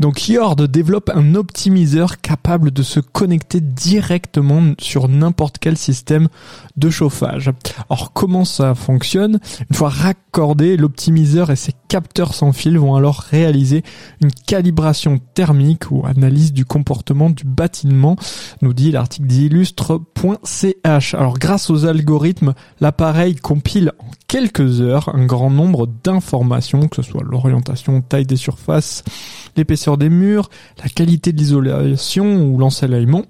Donc Yord développe un optimiseur capable de se connecter directement sur n'importe quel système de chauffage. Alors comment ça fonctionne? Une fois raccordé, l'optimiseur et ses capteurs sans fil vont alors réaliser une calibration thermique ou analyse du comportement du bâtiment, nous dit l'article d'illustre.ch. Alors grâce aux algorithmes, l'appareil compile en quelques heures un grand nombre d'informations, que ce soit l'orientation, taille des surfaces, l'épaisseur des murs, la qualité de l'isolation ou l'ensoleillement,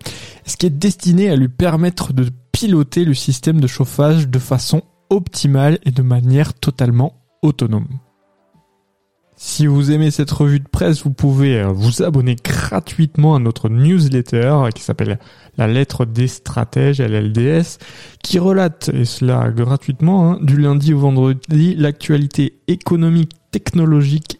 ce qui est destiné à lui permettre de piloter le système de chauffage de façon optimale et de manière totalement autonome. Si vous aimez cette revue de presse, vous pouvez euh, vous abonner gratuitement à notre newsletter qui s'appelle La lettre des stratèges, LLDS, qui relate, et cela gratuitement, hein, du lundi au vendredi, l'actualité économique, technologique